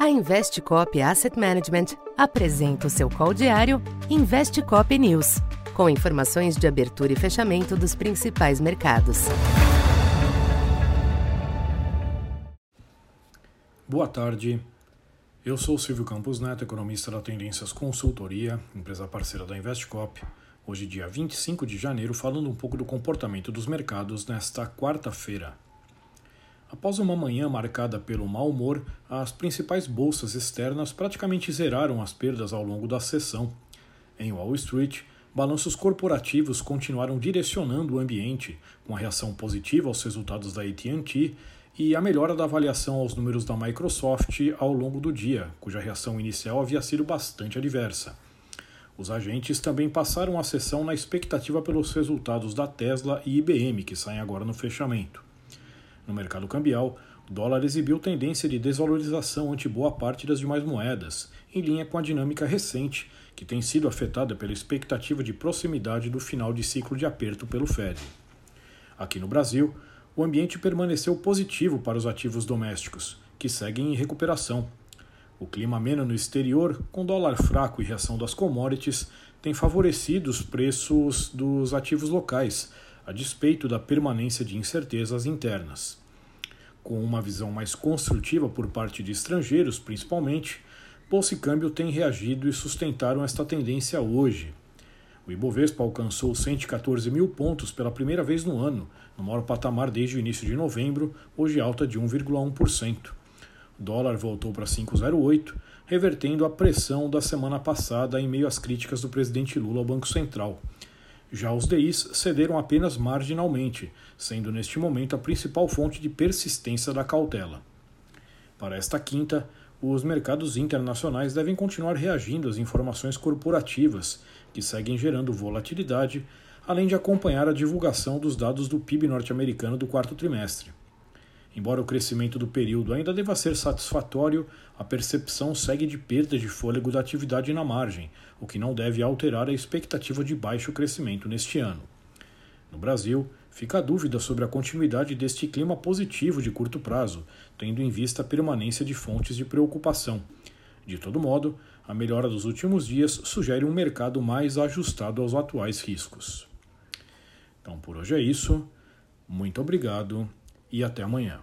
A Investcop Asset Management apresenta o seu call diário Investcop News, com informações de abertura e fechamento dos principais mercados. Boa tarde. Eu sou Silvio Campos Neto, economista da Tendências Consultoria, empresa parceira da Investcop. Hoje, dia 25 de janeiro, falando um pouco do comportamento dos mercados nesta quarta-feira. Após uma manhã marcada pelo mau humor, as principais bolsas externas praticamente zeraram as perdas ao longo da sessão. Em Wall Street, balanços corporativos continuaram direcionando o ambiente, com a reação positiva aos resultados da AT&T e a melhora da avaliação aos números da Microsoft ao longo do dia, cuja reação inicial havia sido bastante adversa. Os agentes também passaram a sessão na expectativa pelos resultados da Tesla e IBM, que saem agora no fechamento. No mercado cambial, o dólar exibiu tendência de desvalorização ante boa parte das demais moedas, em linha com a dinâmica recente, que tem sido afetada pela expectativa de proximidade do final de ciclo de aperto pelo Fed. Aqui no Brasil, o ambiente permaneceu positivo para os ativos domésticos, que seguem em recuperação. O clima ameno no exterior, com dólar fraco e reação das commodities, tem favorecido os preços dos ativos locais, a despeito da permanência de incertezas internas com uma visão mais construtiva por parte de estrangeiros, principalmente, Bolsa e Câmbio têm reagido e sustentaram esta tendência hoje. O Ibovespa alcançou 114 mil pontos pela primeira vez no ano, no maior patamar desde o início de novembro, hoje alta de 1,1%. O dólar voltou para 5,08, revertendo a pressão da semana passada em meio às críticas do presidente Lula ao Banco Central. Já os DIs cederam apenas marginalmente, sendo neste momento a principal fonte de persistência da cautela. Para esta quinta, os mercados internacionais devem continuar reagindo às informações corporativas, que seguem gerando volatilidade, além de acompanhar a divulgação dos dados do PIB norte-americano do quarto trimestre. Embora o crescimento do período ainda deva ser satisfatório, a percepção segue de perda de fôlego da atividade na margem, o que não deve alterar a expectativa de baixo crescimento neste ano. No Brasil, fica a dúvida sobre a continuidade deste clima positivo de curto prazo, tendo em vista a permanência de fontes de preocupação. De todo modo, a melhora dos últimos dias sugere um mercado mais ajustado aos atuais riscos. Então, por hoje é isso. Muito obrigado e até amanhã.